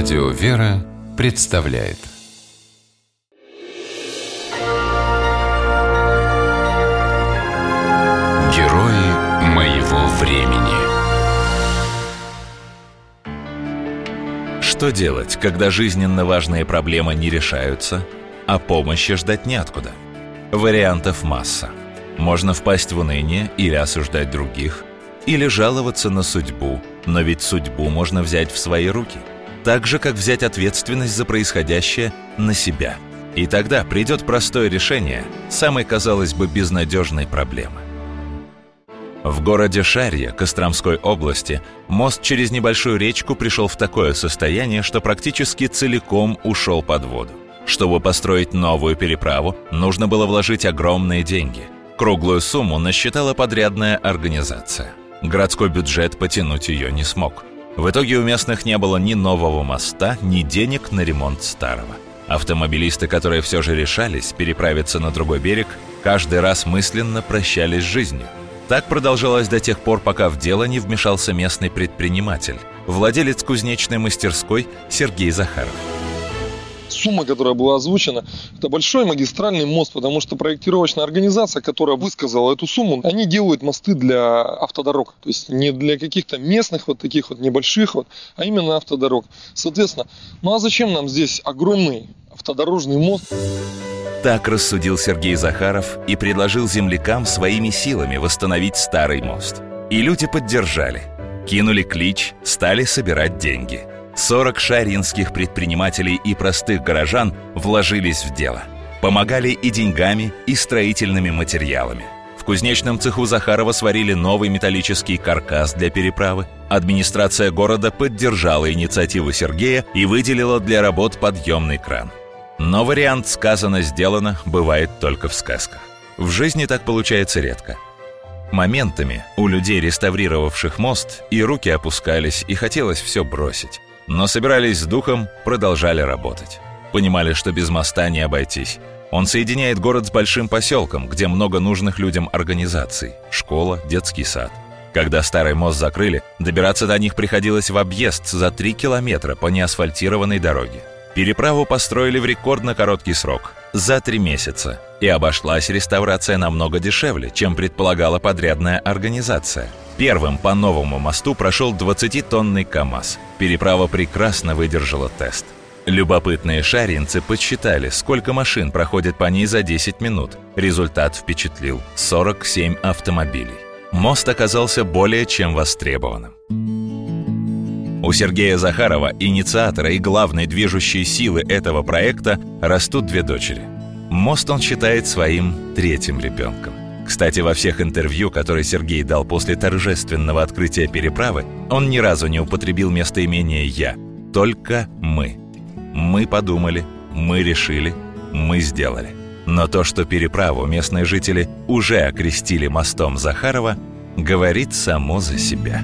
Радио «Вера» представляет Герои моего времени Что делать, когда жизненно важные проблемы не решаются, а помощи ждать неоткуда? Вариантов масса. Можно впасть в уныние или осуждать других, или жаловаться на судьбу, но ведь судьбу можно взять в свои руки – так же, как взять ответственность за происходящее на себя. И тогда придет простое решение самой, казалось бы, безнадежной проблемы. В городе Шарье Костромской области мост через небольшую речку пришел в такое состояние, что практически целиком ушел под воду. Чтобы построить новую переправу, нужно было вложить огромные деньги. Круглую сумму насчитала подрядная организация. Городской бюджет потянуть ее не смог. В итоге у местных не было ни нового моста, ни денег на ремонт старого. Автомобилисты, которые все же решались переправиться на другой берег, каждый раз мысленно прощались с жизнью. Так продолжалось до тех пор, пока в дело не вмешался местный предприниматель, владелец кузнечной мастерской Сергей Захаров сумма, которая была озвучена, это большой магистральный мост, потому что проектировочная организация, которая высказала эту сумму, они делают мосты для автодорог. То есть не для каких-то местных вот таких вот небольших вот, а именно автодорог. Соответственно, ну а зачем нам здесь огромный автодорожный мост? Так рассудил Сергей Захаров и предложил землякам своими силами восстановить старый мост. И люди поддержали. Кинули клич, стали собирать деньги – 40 шаринских предпринимателей и простых горожан вложились в дело. Помогали и деньгами, и строительными материалами. В кузнечном цеху Захарова сварили новый металлический каркас для переправы. Администрация города поддержала инициативу Сергея и выделила для работ подъемный кран. Но вариант «сказано-сделано» бывает только в сказках. В жизни так получается редко. Моментами у людей, реставрировавших мост, и руки опускались, и хотелось все бросить. Но собирались с духом, продолжали работать. Понимали, что без моста не обойтись. Он соединяет город с большим поселком, где много нужных людям организаций – школа, детский сад. Когда старый мост закрыли, добираться до них приходилось в объезд за 3 километра по неасфальтированной дороге. Переправу построили в рекордно короткий срок – за три месяца. И обошлась реставрация намного дешевле, чем предполагала подрядная организация – Первым по новому мосту прошел 20-тонный КАМАЗ. Переправа прекрасно выдержала тест. Любопытные шаринцы подсчитали, сколько машин проходит по ней за 10 минут. Результат впечатлил – 47 автомобилей. Мост оказался более чем востребованным. У Сергея Захарова, инициатора и главной движущей силы этого проекта, растут две дочери. Мост он считает своим третьим ребенком – кстати, во всех интервью, которые Сергей дал после торжественного открытия переправы, он ни разу не употребил местоимение «я», только «мы». Мы подумали, мы решили, мы сделали. Но то, что переправу местные жители уже окрестили мостом Захарова, говорит само за себя.